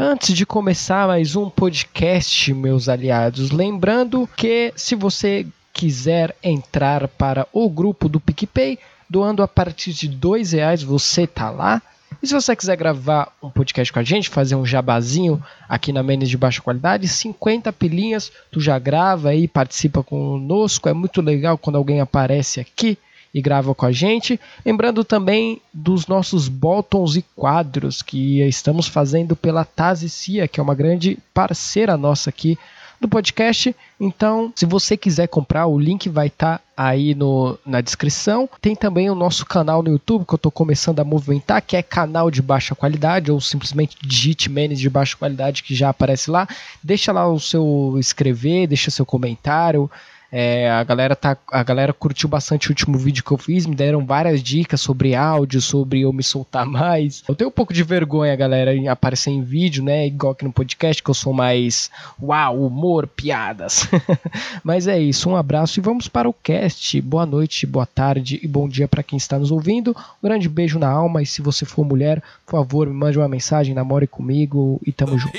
Antes de começar mais um podcast, meus aliados, lembrando que se você quiser entrar para o grupo do PicPay, doando a partir de dois reais, você tá lá. E se você quiser gravar um podcast com a gente, fazer um jabazinho aqui na Menes de baixa qualidade, 50 pilinhas, tu já grava aí, participa conosco, é muito legal quando alguém aparece aqui e grava com a gente. Lembrando também dos nossos botões e quadros que estamos fazendo pela Tazicia, que é uma grande parceira nossa aqui do podcast. Então, se você quiser comprar, o link vai estar tá aí no, na descrição. Tem também o nosso canal no YouTube que eu estou começando a movimentar, que é canal de baixa qualidade, ou simplesmente digite de baixa qualidade que já aparece lá. Deixa lá o seu inscrever, deixa seu comentário. É, a, galera tá, a galera curtiu bastante o último vídeo que eu fiz, me deram várias dicas sobre áudio, sobre eu me soltar mais. Eu tenho um pouco de vergonha, galera, em aparecer em vídeo, né? Igual aqui no podcast, que eu sou mais uau, humor, piadas. Mas é isso, um abraço e vamos para o cast. Boa noite, boa tarde e bom dia para quem está nos ouvindo. Um grande beijo na alma e se você for mulher, por favor, me mande uma mensagem, namore comigo e tamo junto.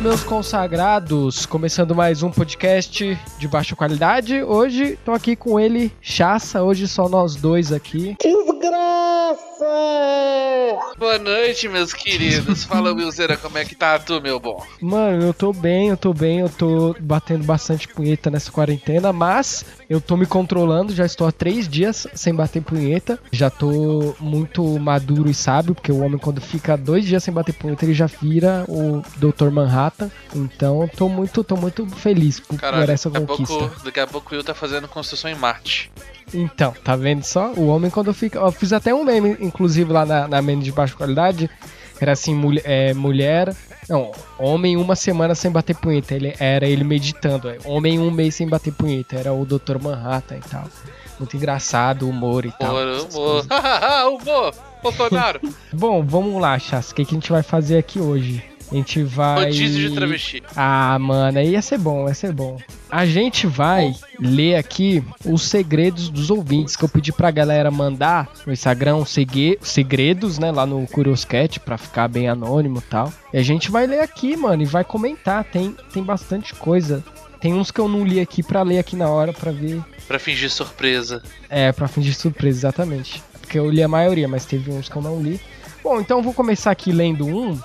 Meus consagrados! Começando mais um podcast de baixa qualidade. Hoje tô aqui com ele, Chassa. Hoje só nós dois aqui. Desgraça! Boa noite, meus queridos. Fala, Wilzeira, como é que tá tu, meu bom? Mano, eu tô bem, eu tô bem. Eu tô batendo bastante punheta nessa quarentena, mas eu tô me controlando. Já estou há três dias sem bater punheta. Já tô muito maduro e sábio, porque o homem, quando fica dois dias sem bater punheta, ele já vira o Dr. Manhattan. Então, tô muito, tô muito feliz por, Caralho, por essa daqui conquista. A pouco, daqui a pouco o Will tá fazendo construção em Marte. Então, tá vendo só? O homem quando fica. Eu fiz até um meme, inclusive, lá na, na meme de baixa qualidade. Era assim, mulher, é, mulher. Não, homem uma semana sem bater punheta. Ele, era ele meditando. É, homem um mês sem bater punheta. Era o Dr. Manhattan e tal. Muito engraçado, humor e tal. Humor, humor. humor, Bolsonaro. Bom, vamos lá, Chas. O que, que a gente vai fazer aqui hoje? A gente vai. Rodízio de travesti. Ah, mano, aí ia ser bom, ia ser bom. A gente vai ler aqui os segredos dos ouvintes que eu pedi pra galera mandar no Instagram segredos, né, lá no Curioscat pra ficar bem anônimo e tal. E a gente vai ler aqui, mano, e vai comentar. Tem, tem bastante coisa. Tem uns que eu não li aqui pra ler aqui na hora pra ver. Pra fingir surpresa. É, pra fingir surpresa, exatamente. Porque eu li a maioria, mas teve uns que eu não li. Bom, então eu vou começar aqui lendo um.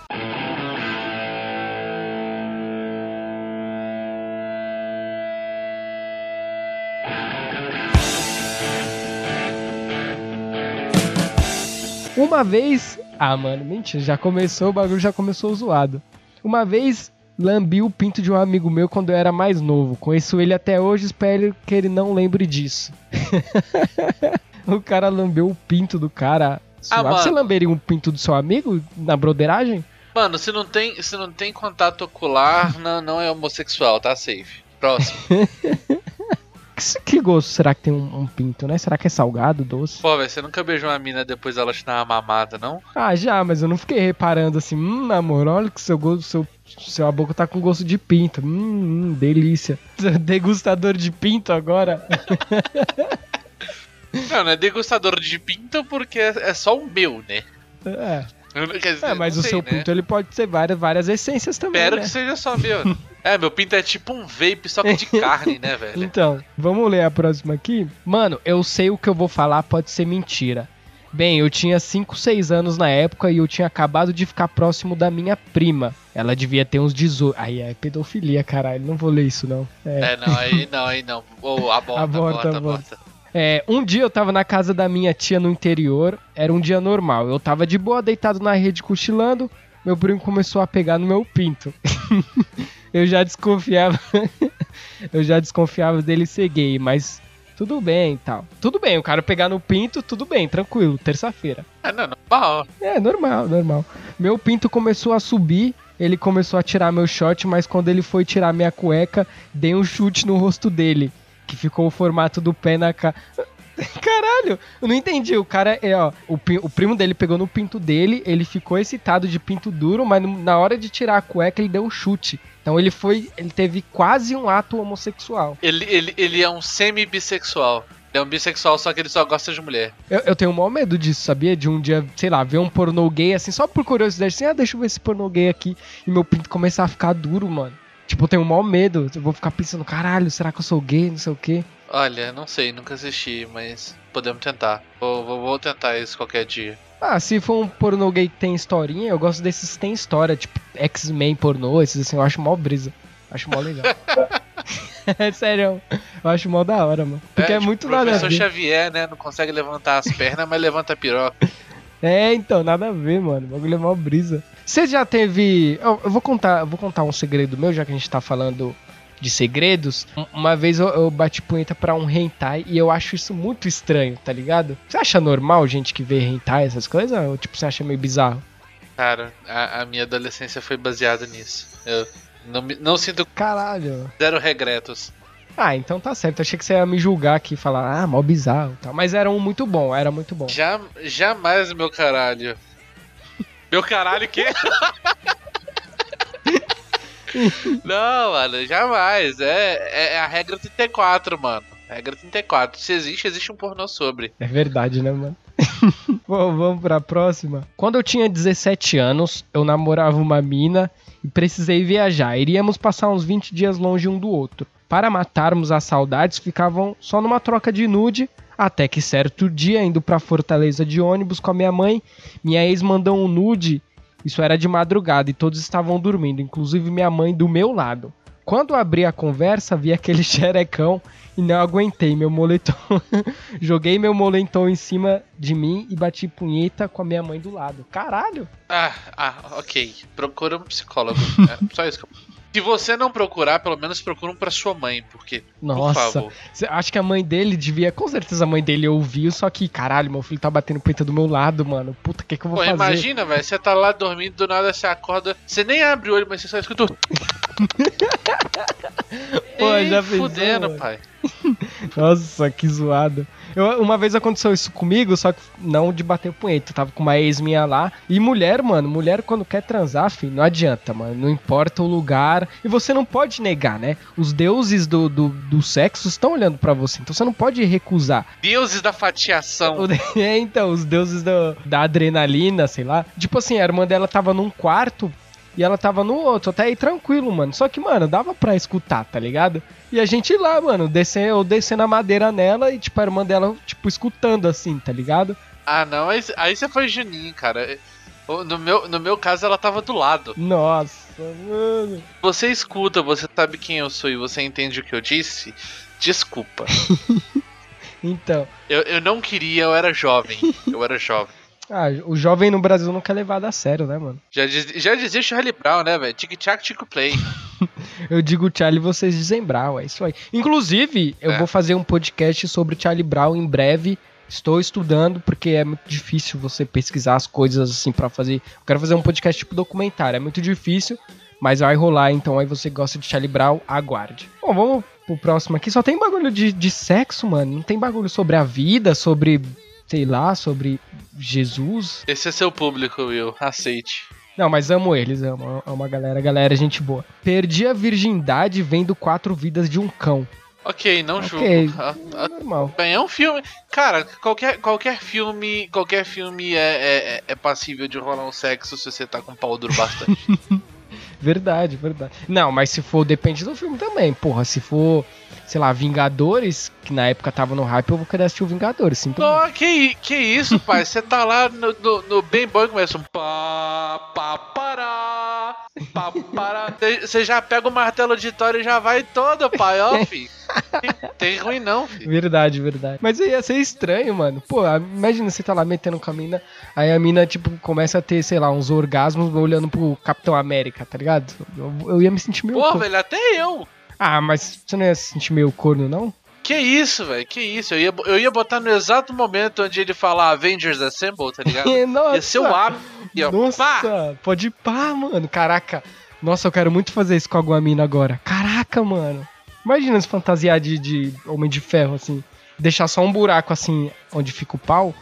Uma vez. Ah, mano, mentira, já começou, o bagulho já começou zoado. Uma vez lambi o pinto de um amigo meu quando eu era mais novo. Conheço ele até hoje, espero que ele não lembre disso. o cara lambeu o pinto do cara. Ah, Você lamberia um pinto do seu amigo na broderagem? Mano, se não tem, se não tem contato ocular, não, não é homossexual, tá safe. Próximo. Que gosto será que tem um, um, pinto, né? Será que é salgado, doce? Pô, velho, você nunca beijou uma mina depois dela te dar uma mamada, não? Ah, já, mas eu não fiquei reparando assim, hum, amor, olha que seu gosto, seu, seu boca tá com gosto de pinto. Hum, hum delícia. Degustador de pinto agora. não, não é degustador de pinto porque é, é só o meu, né? É. Dizer, é, mas o sei, seu né? pinto ele pode ser várias, várias essências também. Espero né? que seja só meu. é, meu pinto é tipo um vape só que de carne, né, velho? Então, vamos ler a próxima aqui. Mano, eu sei o que eu vou falar, pode ser mentira. Bem, eu tinha 5, 6 anos na época e eu tinha acabado de ficar próximo da minha prima. Ela devia ter uns 18. Aí é pedofilia, caralho. Não vou ler isso, não. É, é não, aí não, aí não. Ou oh, aborta, aborta, aborta, aborta. aborta. É, um dia eu tava na casa da minha tia no interior, era um dia normal. Eu tava de boa, deitado na rede cochilando, meu primo começou a pegar no meu pinto. eu já desconfiava. eu já desconfiava dele ser gay, mas tudo bem e tal. Tudo bem, o cara pegar no pinto, tudo bem, tranquilo, terça-feira. É não, normal. É, normal, normal. Meu pinto começou a subir, ele começou a tirar meu short, mas quando ele foi tirar minha cueca, dei um chute no rosto dele que ficou o formato do pé na cara. Caralho, eu não entendi. O cara é, ó, o, o, primo dele pegou no pinto dele, ele ficou excitado de pinto duro, mas na hora de tirar a cueca ele deu um chute. Então ele foi. Ele teve quase um ato homossexual. Ele, ele, ele é um semi-bissexual. Ele é um bissexual, só que ele só gosta de mulher. Eu, eu tenho o maior medo disso, sabia? De um dia, sei lá, ver um pornô gay assim, só por curiosidade, assim, ah, deixa eu ver esse pornô gay aqui. E meu pinto começar a ficar duro, mano. Tipo, eu tenho o maior medo. Eu vou ficar pensando, caralho, será que eu sou gay? Não sei o quê. Olha, não sei, nunca assisti, mas podemos tentar. Vou, vou, vou tentar isso qualquer dia. Ah, se for um pornô gay que tem historinha, eu gosto desses que tem história, tipo X-Men pornô, esses assim, eu acho mó brisa. Acho mó legal. é sério, eu acho mó da hora, mano. Porque é, tipo, muito nada a Professor ver. Xavier, né? Não consegue levantar as pernas, mas levanta a piroca. É, então, nada a ver, mano. O bagulho é mó brisa. Você já teve. Eu, eu vou contar, eu vou contar um segredo meu, já que a gente tá falando de segredos. Um- Uma vez eu, eu bati punheta pra um hentai e eu acho isso muito estranho, tá ligado? Você acha normal gente que vê hentai, essas coisas? Ou tipo, você acha meio bizarro? Cara, a, a minha adolescência foi baseada nisso. Eu não, não sinto Caralho. zero regretos. Ah, então tá certo. Eu achei que você ia me julgar aqui e falar, ah, mó bizarro e tal. Mas era um muito bom, era muito bom. Já, jamais, meu caralho. Meu caralho, o quê? Não, mano, jamais. É, é, é a regra 34, mano. Regra 34. Se existe, existe um pornô sobre. É verdade, né, mano? Bom, vamos pra próxima. Quando eu tinha 17 anos, eu namorava uma mina e precisei viajar. Iríamos passar uns 20 dias longe um do outro. Para matarmos as saudades, ficavam só numa troca de nude. Até que certo dia, indo pra Fortaleza de ônibus com a minha mãe, minha ex mandou um nude. Isso era de madrugada e todos estavam dormindo, inclusive minha mãe do meu lado. Quando abri a conversa, vi aquele xerecão e não aguentei meu moletom. Joguei meu moletom em cima de mim e bati punheta com a minha mãe do lado. Caralho! Ah, ah, ok. Procura um psicólogo. É só isso que eu... Se você não procurar, pelo menos procura um pra sua mãe, porque. Nossa. Por Acho que a mãe dele devia, com certeza a mãe dele ouviu, só que, caralho, meu filho tá batendo punheta do meu lado, mano. Puta, o que que eu vou Pô, fazer? imagina, velho. Você tá lá dormindo, do nada você acorda. Você nem abre o olho, mas você só escuta. o- Pô, Ih, já pensou, fudendo, mano? pai. Nossa, que zoado. Eu- uma vez aconteceu isso comigo, só que não de bater punheta. Eu tava com uma ex minha lá. E mulher, mano, mulher quando quer transar, filho, não adianta, mano. Não importa o lugar. E você não pode negar, né? Os deuses do, do, do sexo estão olhando pra você. Então você não pode recusar. Deuses da fatiação. O- É, então, os deuses do- da adrenalina, sei lá. Tipo assim, a irmã dela tava num quarto e ela tava no outro, até aí tranquilo, mano. Só que, mano, dava pra escutar, tá ligado? E a gente lá, mano, descer, eu descendo a madeira nela e, tipo, a irmã dela, tipo, escutando assim, tá ligado? Ah, não. Aí, aí você foi Juninho, cara. No meu, no meu caso, ela tava do lado. Nossa, mano. Você escuta, você sabe quem eu sou e você entende o que eu disse. Desculpa. Então. Eu, eu não queria, eu era jovem. Eu era jovem. Ah, o jovem no Brasil nunca é levado a sério, né, mano? Já, diz, já dizia Charlie Brown, né, velho? Tic-tac, tic-play. Eu digo Charlie, vocês dizem Brown, é isso aí. Inclusive, eu É. vou fazer um podcast sobre Charlie Brown em breve. Estou estudando porque é muito difícil você pesquisar as coisas assim pra fazer. Eu quero fazer um podcast tipo documentário, é muito difícil, mas vai rolar. Então aí você gosta de Charlie Brown, aguarde. Bom, vamos pro próximo aqui. Só tem bagulho de, de sexo, mano. Não tem bagulho sobre a vida, sobre sei lá, sobre Jesus. Esse é seu público, Will. Aceite. Não, mas amo eles, amo, amo a galera, galera, é gente boa. Perdi a virgindade vendo quatro vidas de um cão. Ok, não Ok. julgo. Ah, ah, Normal. É um filme. Cara, qualquer, qualquer filme. Qualquer filme é, é, é passível de rolar um sexo se você tá com pau duro bastante. Verdade, verdade. Não, mas se for, depende do filme também. Porra, se for, sei lá, Vingadores, que na época tava no hype, eu vou querer assistir o Vingadores. Sinto muito. Não, que, que isso, pai? Você tá lá no, no, no bem bom e começa um pá, pá, pará, pá, pará. Você já pega o martelo de Thor e já vai todo, pai, ó, fi. Tem, ruim não, fi. Verdade, verdade. Mas ia ser estranho, mano. Pô, imagina você tá lá metendo com a mina, aí a mina, tipo, começa a ter, sei lá, uns orgasmos olhando pro Capitão América, tá ligado? Eu, eu ia me sentir meio. Pô, velho, até eu. Ah, mas você não ia se sentir meio corno, não? Que isso, velho, que isso. Eu ia, eu ia botar no exato momento onde ele falar Avengers Assemble, tá ligado? Nossa! Ia ser o ápice. Nossa, pá! pode ir pá, mano. Caraca. Nossa, eu quero muito fazer isso com alguma mina agora. Caraca, mano. Imagina se fantasiar de, de Homem de Ferro, assim. Deixar só um buraco, assim, onde fica o pau.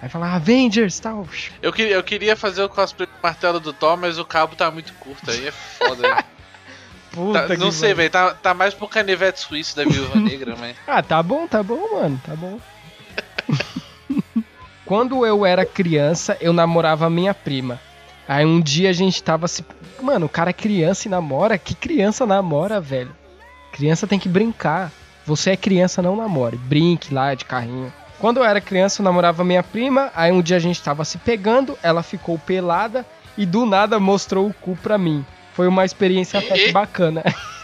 Aí falar Avengers e tal. Eu, queria, eu queria fazer o cosplay do martelo do Thor, mas o cabo tá muito curto, aí é foda. Puta Tá- não sei, velho. Tá, tá mais pro canivete suíço da Viúva Negra, mas. Ah, tá bom, tá bom, mano, tá bom. Quando eu era criança, eu namorava minha prima. Aí um dia a gente tava se. Mano, o cara é criança e namora? Que criança namora, velho? Criança tem que brincar. Você é criança, não namore. Brinque lá de carrinho. Quando eu era criança, eu namorava minha prima. Aí um dia a gente tava se pegando, ela ficou pelada e do nada mostrou o cu pra mim. Foi uma experiência até que E? bacana.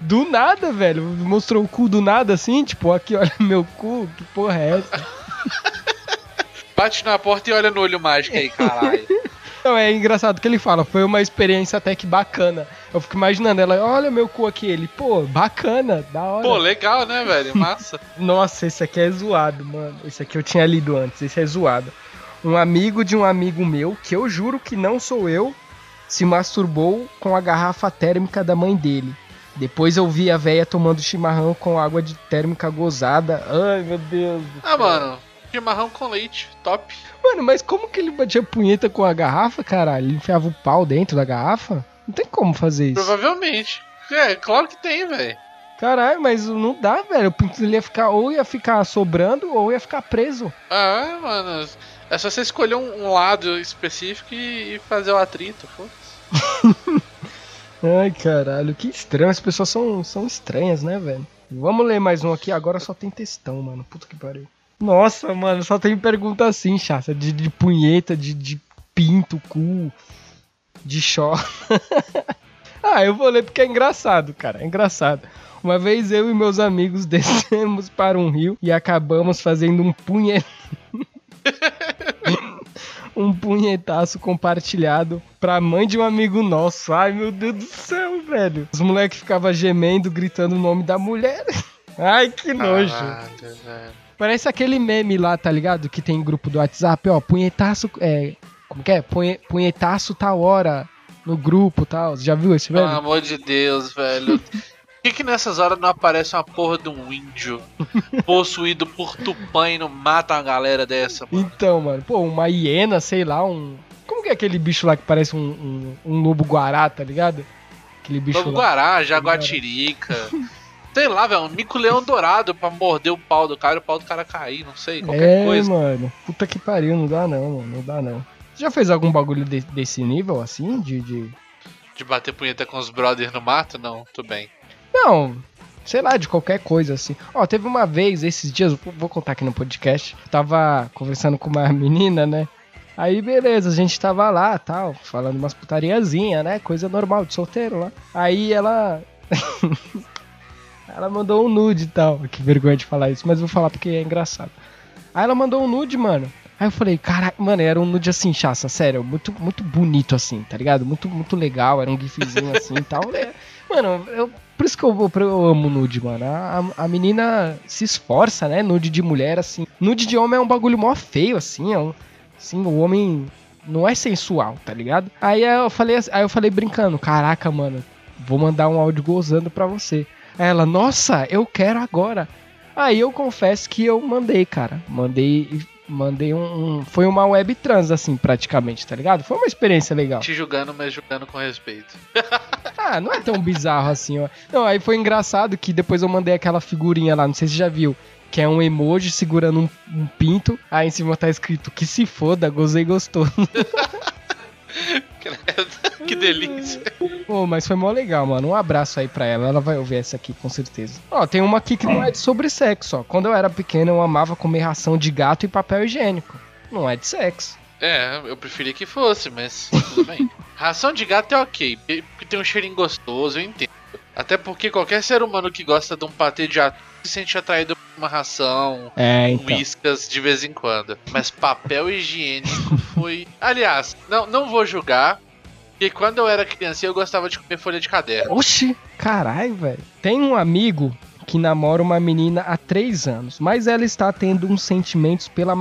Do nada, velho. Mostrou o cu do nada assim, tipo, aqui, olha meu cu, que porra é essa? Bate na porta e olha no olho mágico aí, caralho. Não, é engraçado que ele fala, foi uma experiência até que bacana. Eu fico imaginando ela, olha meu cu aqui, ele, pô, bacana, da hora. Pô, legal, né, velho? Massa. Nossa, esse aqui é zoado, mano. Esse aqui eu tinha lido antes, esse é zoado. Um amigo de um amigo meu, que eu juro que não sou eu, se masturbou com a garrafa térmica da mãe dele. Depois eu vi a véia tomando chimarrão com água de térmica gozada. Ai, meu Deus. Ah, céu. mano. Chimarrão com leite, top. Mano, mas como que ele batia punheta com a garrafa, caralho? Ele enfiava o pau dentro da garrafa? Não tem como fazer isso. Provavelmente. É, claro que tem, velho. Caralho, mas não dá, velho. O pinto dele ia ficar, ou ia ficar sobrando, ou ia ficar preso. Ah, mano. É só você escolher um, um lado específico e, e fazer o atrito, foda-se. Ai, caralho, que estranho. As pessoas são, são estranhas, né, velho? Vamos ler mais um aqui. Agora só tem textão, mano. Puta que pariu. Nossa, mano, só tem pergunta assim, chata. De, de punheta, de, de pinto, cu, de chó. ah, eu vou ler porque é engraçado, cara. É engraçado. Uma vez eu e meus amigos descemos para um rio e acabamos fazendo um punhet... um punhetaço compartilhado pra mãe de um amigo nosso. Ai, meu Deus do céu, velho. Os moleques ficavam gemendo, gritando o nome da mulher. Ai, que nojo. Velho. Parece aquele meme lá, tá ligado? Que tem em grupo do WhatsApp, ó, punhetaço, é, como que é? Punhe- punhetaço tal hora no grupo tal. Você já viu esse Pelo meme? amor de Deus, velho. Por que, que nessas horas não aparece uma porra de um índio possuído por tupã e não mata uma galera dessa, mano? Então, mano, pô, uma hiena, sei lá, um... Como que é aquele bicho lá que parece um, um, um lobo guará, tá ligado? Aquele bicho Lobo lá. Guará, Jaguatirica. Sei lá, velho, um mico-leão dourado pra morder o pau do cara e o pau do cara cair, não sei, qualquer é, coisa. mano. Puta que pariu, não dá não, mano. Não dá não. Você já fez algum bagulho de- desse nível, assim? De, de. De bater punheta com os brothers no mato? Não, tudo bem. Não, sei lá, de qualquer coisa, assim. Ó, teve uma vez, esses dias, vou- contar aqui no podcast. Tava conversando com uma menina, né? Aí, beleza, a gente tava lá, tal, falando umas putariazinha, né? Coisa normal de solteiro lá. Aí ela. ela mandou um nude e tal. Que vergonha de falar isso, mas vou falar porque é engraçado. Aí ela mandou um nude, mano. Aí eu falei, caralho, mano, era um nude assim, chaça, sério, muito, muito bonito assim, tá ligado? Muito, muito legal, era um gifzinho assim e tal. É, Mano, eu, por isso que eu, eu amo nude, mano. A, a- menina se esforça, né? Nude de mulher, assim. Nude de homem é um bagulho mó feio, assim. É um, assim, o homem não é sensual, tá ligado? Aí eu falei, aí eu falei brincando, caraca, mano, vou mandar um áudio gozando pra você. Aí ela, nossa, eu quero agora. Aí eu confesso que eu mandei, cara. Mandei, mandei um, um- foi uma web trans assim, praticamente, tá ligado? Foi uma experiência legal. Te julgando, mas julgando com respeito. Ah, não é tão bizarro assim, ó. Não, aí foi engraçado que depois eu mandei aquela figurinha lá, não sei se você já viu, que é um emoji segurando um, um pinto, aí em cima tá escrito que se foda, gozei gostoso. que delícia. Pô, mas foi mó legal, mano. Um abraço aí pra ela. Ela vai ouvir essa aqui, com certeza. Ó, tem uma aqui que não é de sobre sexo, ó. Quando eu era pequeno, eu amava comer ração de gato e papel higiênico. Não é de sexo. É, eu preferia que fosse, mas tudo bem. Ração de gato é ok, porque tem um cheirinho gostoso, eu entendo. Até porque qualquer ser humano que gosta de um patê de atum se sente atraído uma ração, É, então. whiskas de vez em quando. Mas papel higiênico foi. Aliás, não, não vou julgar. Porque quando eu era criança eu gostava de comer folha de caderno. Oxi, caralho, velho. Tem um amigo que namora uma menina há três anos, mas ela está tendo uns sentimentos pela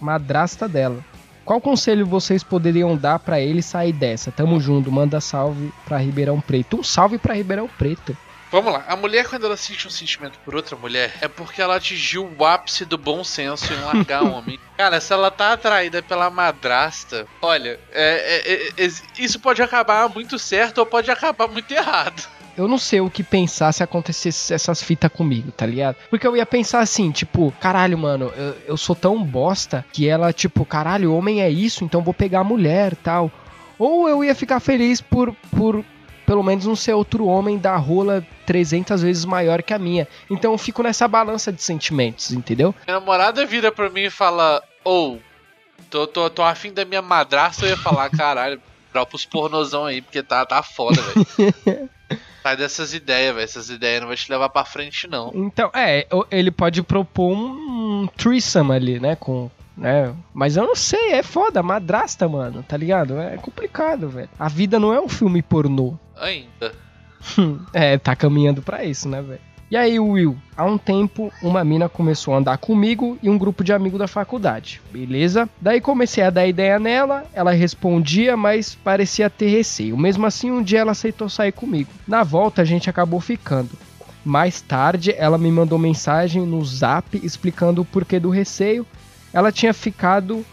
madrasta dela. Qual conselho vocês poderiam dar pra ele sair dessa? Tamo junto, manda salve pra Ribeirão Preto. Um salve pra Ribeirão Preto. Vamos lá. A mulher, quando ela sente um sentimento por outra mulher, é porque ela atingiu o ápice do bom senso em largar um homem. Cara, se ela tá atraída pela madrasta, olha, é, é, é, isso pode acabar muito certo ou pode acabar muito errado. Eu não sei o que pensar se acontecesse essas fitas comigo, tá ligado? Porque eu ia pensar assim, tipo, caralho, mano, eu, eu sou tão bosta que ela, tipo, caralho, homem é isso, então vou pegar a mulher tal. Ou eu ia ficar feliz por, por pelo menos não ser outro homem da rola 300 vezes maior que a minha. Então eu fico nessa balança de sentimentos, entendeu? Minha namorada vira pra mim e fala: Ou, oh, tô, tô, tô afim da minha madrasta. Eu ia falar: caralho, dropa os pornozão aí, porque tá, tá foda, velho. Sai dessas ideias, velho. Essas ideias não vai te levar pra frente, não. Então, é, ele pode propor um, um threesome ali, né? Com, né? Mas eu não sei, é foda, madrasta, mano, tá ligado? É complicado, velho. A vida não é um filme pornô. Ainda. é, tá caminhando para isso, né, velho? E aí, Will, há um tempo uma mina começou a andar comigo e um grupo de amigos da faculdade, beleza? Daí comecei a dar ideia nela, ela respondia, mas parecia ter receio. Mesmo assim, um dia ela aceitou sair comigo. Na volta, a gente acabou ficando. Mais tarde, ela me mandou mensagem no zap explicando o porquê do receio ela tinha ficado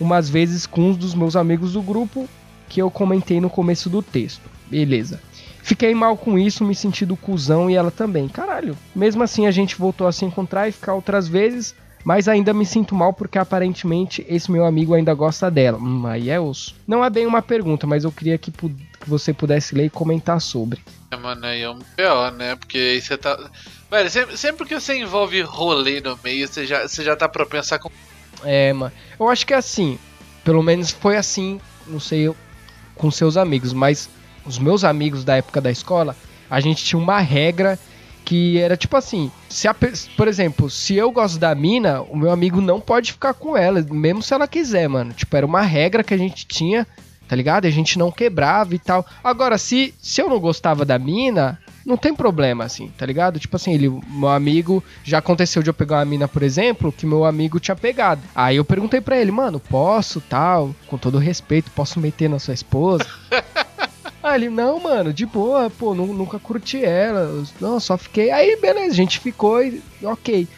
umas vezes com um dos meus amigos do grupo que eu comentei no começo do texto. Beleza. Fiquei mal com isso, me senti do cuzão e ela também. Caralho. Mesmo assim a gente voltou a se encontrar e ficar outras vezes, mas ainda me sinto mal porque aparentemente esse meu amigo ainda gosta dela. Hum, aí é osso. Não é bem uma pergunta, mas eu queria que, que você pudesse ler e comentar sobre. É, mano, aí é um pior, né? Porque aí você tá. Velho, sempre, sempre que você envolve rolê no meio, você já, você já tá propenso a é, mano. Eu acho que é assim. Pelo menos foi assim, não sei, com seus amigos, mas os meus amigos da época da escola, a gente tinha uma regra que era tipo assim, se a, por exemplo, se eu gosto da mina, o meu amigo não pode ficar com ela, mesmo se ela quiser, mano. Tipo, era uma regra que a gente tinha, tá ligado? A gente não quebrava e tal. Agora, se, se eu não gostava da mina, não tem problema, assim, tá ligado? Tipo assim, ele, meu amigo, já aconteceu de eu pegar uma mina, por exemplo, que meu amigo tinha pegado. Aí eu perguntei pra ele, mano, posso, tal, com todo respeito, posso meter na sua esposa? Aí ele, não, mano, de boa, pô, nunca curti ela. Não, só fiquei. Aí, beleza, a gente ficou e. Ok.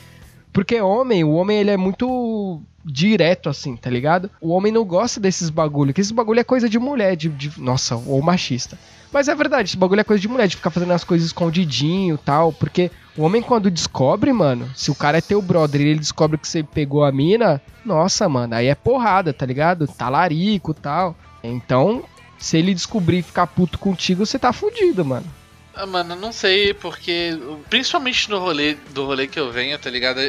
Porque homem, o homem ele é muito direto, assim, tá ligado? O homem não gosta desses bagulho, que esse bagulho é coisa de mulher, de, de nossa, ou machista. Mas é verdade, esse bagulho é coisa de mulher, de ficar fazendo as coisas escondidinho tal, porque o homem quando descobre, mano, se o cara é teu brother e ele descobre que você pegou a mina, nossa, mano, aí é porrada, tá ligado? Talarico tal. Então, se ele descobrir e ficar puto contigo, você tá fudido, mano. Ah, mano, não sei, porque principalmente no rolê do rolê que eu venho, tá ligado?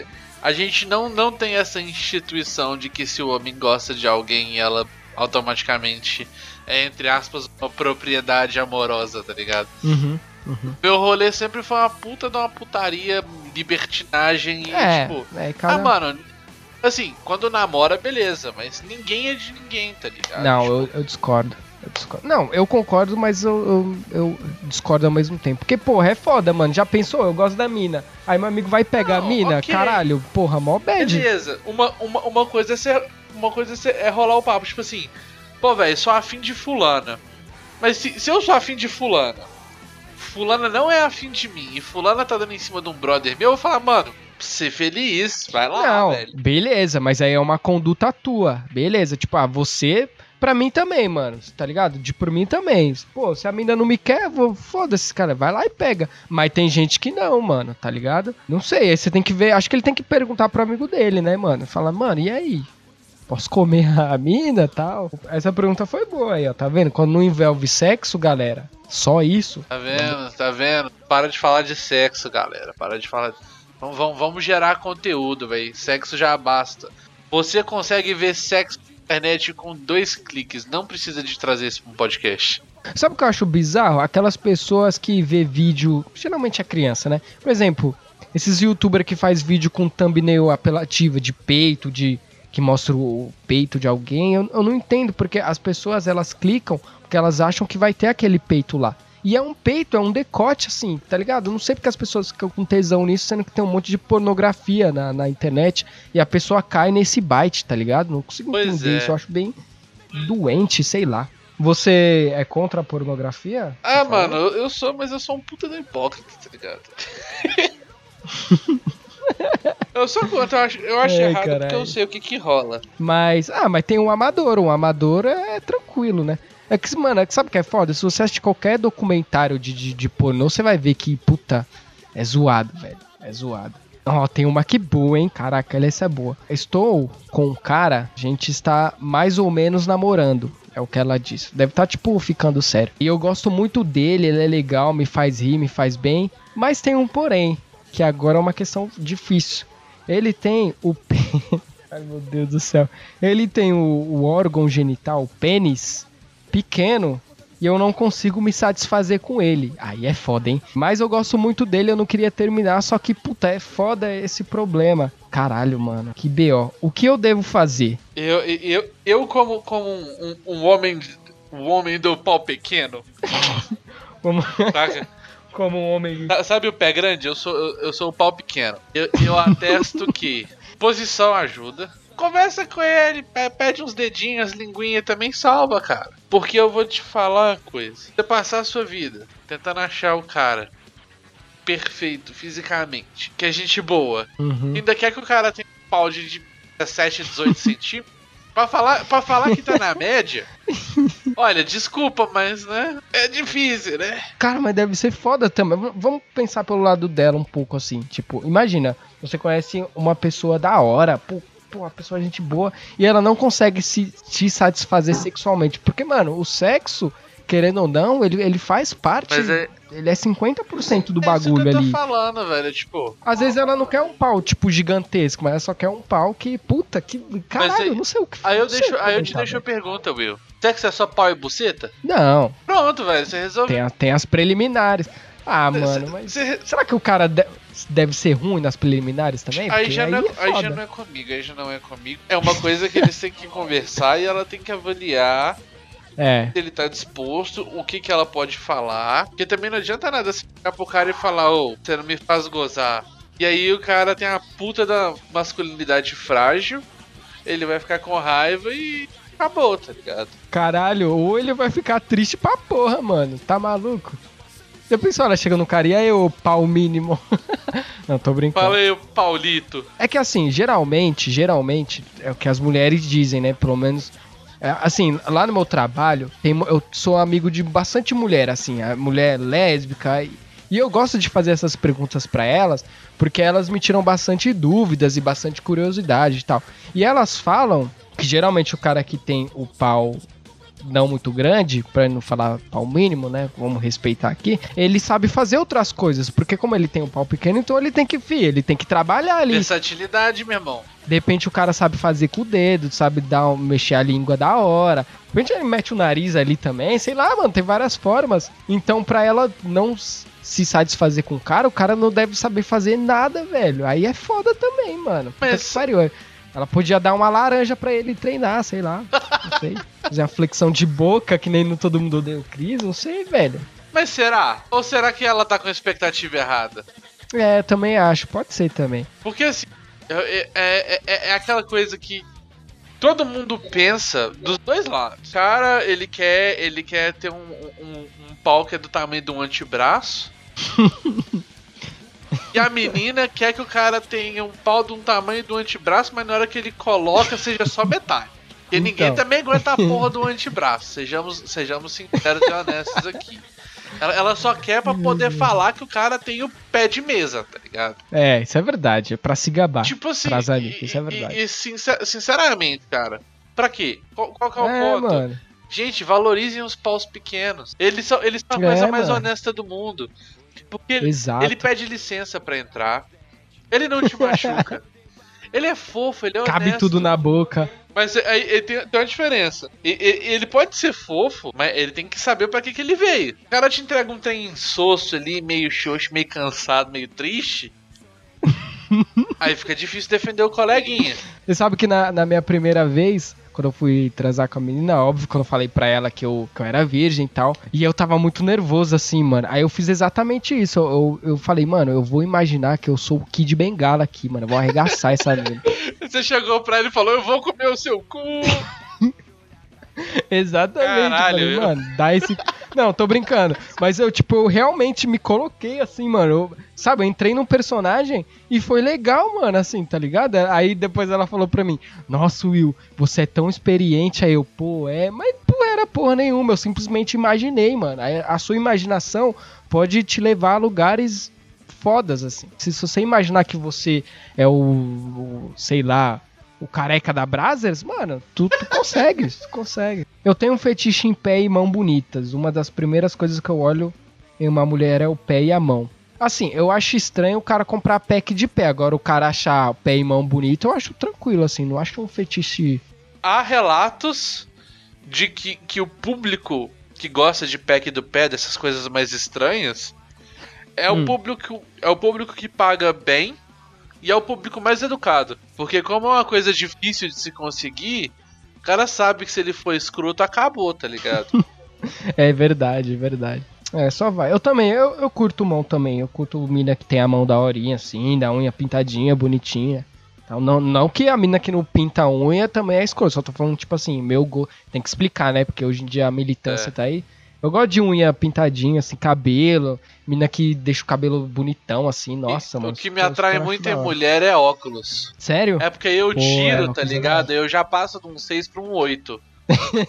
a gente não, não tem essa instituição de que se o homem gosta de alguém, ela automaticamente é, entre aspas, uma propriedade amorosa, tá ligado? Uhum, uhum. Meu rolê sempre foi uma puta de uma putaria, libertinagem é, e, tipo. É, cada... Ah, mano. Assim, quando namora, beleza, mas ninguém é de ninguém, tá ligado? Não, tipo... eu, eu discordo. Não, eu concordo, mas eu, eu, eu, discordo ao mesmo tempo. Porque, porra, é foda, mano. Já pensou? Eu gosto da mina. Aí meu amigo vai pegar não, a mina? Okay. Caralho, porra, mó bad. Beleza. Uma, uma, uma coisa é ser, uma coisa é, ser, é rolar o papo. Tipo assim, pô, velho, sou afim de fulana. Mas se, se eu sou afim de fulana, fulana não é afim de mim, e fulana tá dando em cima de um brother meu, eu vou falar, mano, ser feliz, vai lá, não, velho. Beleza, mas aí é uma conduta tua. Beleza, tipo, ah, você Pra mim também, mano, tá ligado? De por mim também. Pô, se a mina não me quer, vou. Foda-se, cara, vai lá e pega. Mas tem gente que não, mano, tá ligado? Não sei, aí você tem que ver. Acho que ele tem que perguntar pro amigo dele, né, mano? Fala, mano, e aí? Posso comer a mina tal? Essa pergunta foi boa aí, ó. Tá vendo? Quando não envolve sexo, galera, só isso. Tá vendo? Tá vendo? Para de falar de sexo, galera. Para de falar. Vamos, vamos, vamos gerar conteúdo, velho. Sexo já basta. Você consegue ver sexo internet com dois cliques. Não precisa de trazer isso para um podcast. Sabe o que eu acho bizarro? Aquelas pessoas que vê vídeo, geralmente é criança, né? Por exemplo, esses youtubers que faz vídeo com thumbnail apelativa de peito, de que mostra o peito de alguém, eu, eu não entendo porque as pessoas elas clicam porque elas acham que vai ter aquele peito lá. E é um peito, é um decote, assim, tá ligado? não sei porque as pessoas ficam com tesão nisso, sendo que tem um monte de pornografia na, na internet e a pessoa cai nesse bite, tá ligado? Não consigo pois entender é. isso, eu acho bem doente, sei lá. Você é contra a pornografia? Ah, mano, eu, eu sou, mas eu sou um puta da hipócrita, tá ligado? eu sou contra, eu acho, eu acho errado porque caralho. eu sei o que que rola. Mas, ah, mas tem um amador. Um amador é tranquilo, né? É que, mano, é que sabe o que é foda? Se você assistir qualquer documentário de, de, de pornô, você vai ver que, puta, é zoado, velho. É zoado. Ó, tem uma que boa, hein? Caraca, essa é boa. Estou com um cara, a gente está mais ou menos namorando. É o que ela disse. Deve estar, tipo, ficando sério. E eu gosto muito dele, ele é legal, me faz rir, me faz bem. Mas tem um porém, que agora é uma questão difícil. Ele tem o. Ai, meu Deus do céu. Ele tem o, o órgão genital, o pênis, pequeno. E eu não consigo me satisfazer com ele. Aí é foda, hein? Mas eu gosto muito dele, eu não queria terminar. Só que, puta, é foda esse problema. Caralho, mano. Que B.O. O que eu devo fazer? Eu, eu, eu como, como um, um- homem um homem do pau pequeno, Como, saca? como um homem. Sa- Sabe o pé grande? Eu sou, eu, eu sou o pau pequeno. Eu, eu atesto que posição ajuda. Conversa com ele, pe- pede uns dedinhos, linguinha também salva, cara. Porque eu vou te falar uma coisa. Você passar a sua vida tentando achar o cara perfeito fisicamente, que é gente boa, Uhum. ainda quer que o cara tenha um pau de 17, 18 centímetros. Pra falar, pra falar que tá na média, olha, desculpa, mas né? É difícil, né? Cara, mas deve ser foda também. Vamos pensar pelo lado dela um pouco assim. Tipo, imagina, você conhece uma pessoa da hora, pô, pô, uma pessoa gente boa, e ela não consegue se, se satisfazer sexualmente. Porque, mano, o sexo, querendo ou não, ele, ele faz parte. Mas é, Ele é 50% do é bagulho isso que eu tô ali. falando, velho. Tipo, Às vezes ela não quer um pau, tipo, gigantesco, mas ela só quer um pau que, puta, que. Caralho, aí- não sei o que aí eu, deixo, aí eu te comentar, deixo a pergunta, Will. Sexo é só pau e buceta? Não, Pronto, velho, você resolveu. tem, a- tem as preliminares. Ah, mano, mas. Será que o cara de- deve ser ruim nas preliminares também? Aí, já não é, aí já não é comigo, aí já não é comigo. É uma coisa que eles têm que conversar e ela tem que avaliar É. se ele tá disposto, o que que ela pode falar. Porque também não adianta nada você ficar pro cara e falar, ô, você não me faz gozar. E aí o cara tem a puta da masculinidade frágil, ele vai ficar com raiva e acabou, tá ligado? Caralho, ou ele vai ficar triste pra porra, mano. Tá maluco? Já pensou, ela chega no cara e aí, ô pau mínimo? não, tô brincando. Fala aí, Paulito. É que assim, geralmente, geralmente, é o que as mulheres dizem, né? Pelo menos. é, assim, lá no meu trabalho, tem, eu sou amigo de bastante mulher, assim, a mulher lésbica. E, e eu gosto de fazer essas perguntas pra elas, porque elas me tiram bastante dúvidas e bastante curiosidade e tal. E elas falam que geralmente o cara que tem o pau não muito grande, pra não falar pau mínimo, né? Vamos respeitar aqui. Ele sabe fazer outras coisas, porque como ele tem um pau pequeno, então ele tem que, fi, ele tem que trabalhar ali. Versatilidade, meu irmão. De repente o cara sabe fazer com o dedo, sabe dar, mexer a língua da hora. De repente ele mete o nariz ali também, sei lá, mano, tem várias formas. Então pra ela não se satisfazer com o cara, o cara não deve saber fazer nada, velho. Aí é foda também, mano. Puta Mas- que pariu. Ela podia dar uma laranja pra ele treinar, sei lá. Não sei. Fazer uma flexão de boca, que nem no Todo Mundo Odeia o Cris, não sei, velho. Mas será? Ou será que ela tá com a expectativa errada? É, também acho, pode ser também. Porque assim, é, é, é- é aquela coisa que todo mundo pensa dos dois lados. O cara, ele quer, ele quer ter um, um, um pau que é do tamanho de um antebraço. e a menina quer que o cara tenha um pau de um tamanho do antebraço, mas na hora que ele coloca seja só metade. Porque ninguém Então. também aguenta a porra do antebraço. Sejamos, sejamos sinceros e honestos aqui. Ela, ela só quer pra poder falar que o cara tem o pé de mesa, tá ligado? É, isso é verdade, é pra se gabar. Tipo assim, e- isso é e- verdade. E, sincer- sinceramente, cara, pra quê? Qual, qual que é o É, ponto? mano. Gente, valorizem os paus pequenos. Eles são, eles são a É, coisa mais mano. honesta do mundo. Porque ele, ele pede licença pra entrar. Ele não te machuca. ele é fofo, ele é Cabe honesto. tudo na boca. Mas aí aí tem, tem uma diferença. E- e- Ele pode ser fofo, mas ele tem que saber pra que, que ele veio. O cara te entrega um trem insosso ali, meio xoxo, meio cansado, meio triste. aí fica difícil defender o coleguinha. Você sabe que na, na minha primeira vez, quando eu fui transar com a menina, óbvio, quando eu falei pra ela que eu, que eu era virgem e tal, e eu tava muito nervoso assim, mano. Aí eu fiz exatamente isso. Eu, eu, eu falei, mano, eu vou imaginar que eu sou o Kid Bengala aqui, mano. Eu vou arregaçar essa menina. Você chegou pra ele e falou: Eu vou comer o seu cu. Exatamente. Caralho, falei, mano, dá esse. Não, tô brincando. Mas eu, tipo, eu realmente me coloquei assim, mano. Eu- sabe, eu entrei num personagem e foi legal, mano, assim, tá ligado? Aí depois ela falou pra mim: Nossa, Will, você é tão experiente. Aí eu, pô, é. Mas não era porra nenhuma. Eu simplesmente imaginei, mano. A sua imaginação pode te levar a lugares fodas, assim. Se você imaginar que você é o, o, sei lá, o careca da Brazzers, mano, tu, tu consegue, tu consegue. Eu tenho um fetiche em pé e mão bonitas. Uma das primeiras coisas que eu olho em uma mulher é o pé e a mão. Assim, eu acho estranho o cara comprar pack de pé. Agora, o cara achar pé e mão bonito, eu acho tranquilo, assim. Não acho um fetiche. Há relatos de que, que o público que gosta de pack do pé, dessas coisas mais estranhas, é Hum. o público é o público que paga bem e é o público mais educado. Porque como é uma coisa difícil de se conseguir, o cara sabe que se ele for escroto, acabou, tá ligado? É verdade, é verdade. É, só vai. Eu também, eu, eu curto mão também. Eu curto mina que tem a mão da horinha, assim, da unha pintadinha, bonitinha. Então, não, não que a mina que não pinta a unha também é escroto. Só tô falando, tipo assim, meu go... Tem que explicar, né? Porque hoje em dia a militância É. tá aí. Eu gosto de unha pintadinha, assim, cabelo. Mina que deixa o cabelo bonitão, assim. Nossa, E mano. O que me eu atrai muito em mulher é óculos. Sério? É porque eu Pô, é tiro, uma tá ligado? Eu já passo de um 6 pra um 8.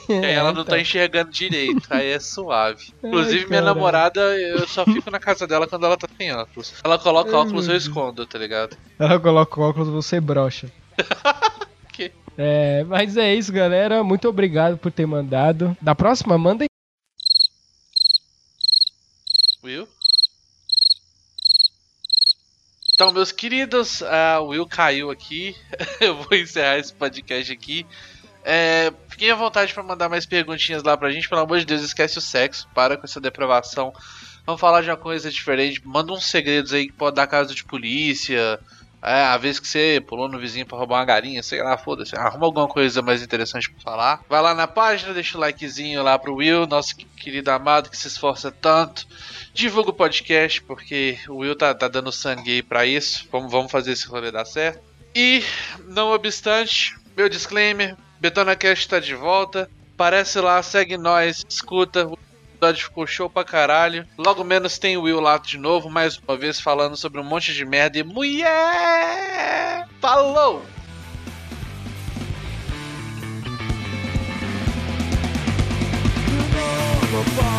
E aí ela não então. tá enxergando direito, aí é suave. Inclusive, minha caralho. namorada, eu só fico na casa dela quando ela tá sem óculos. Ela coloca Ai, óculos, eu escondo, tá ligado? Ela coloca o óculos, você brocha. É, mas é isso, galera. Muito obrigado por ter mandado. Da próxima, manda aí. Will? Então, meus queridos, a Will caiu aqui. Eu vou encerrar esse podcast aqui. É, fiquem à vontade para mandar mais perguntinhas lá pra gente. Pelo amor de Deus, esquece o sexo. Para com essa depravação. Vamos falar de uma coisa diferente. Manda uns segredos aí que pode dar caso de polícia. É, a vez que você pulou no vizinho pra roubar uma galinha, sei lá, foda-se. Arruma alguma coisa mais interessante pra falar. Vai lá na página, deixa o likezinho lá pro Will, nosso querido amado que se esforça tanto. Divulga o podcast, porque o Will tá, tá dando sangue aí pra isso. Vamos, vamos fazer esse rolê dar certo. E, não obstante, meu disclaimer: BetonaCast tá de volta. Parece lá, segue nós, escuta. Episódio ficou show pra caralho. Logo menos tem o Will lá de novo, mais uma vez falando sobre um monte de merda e mulher. Falou! Hoje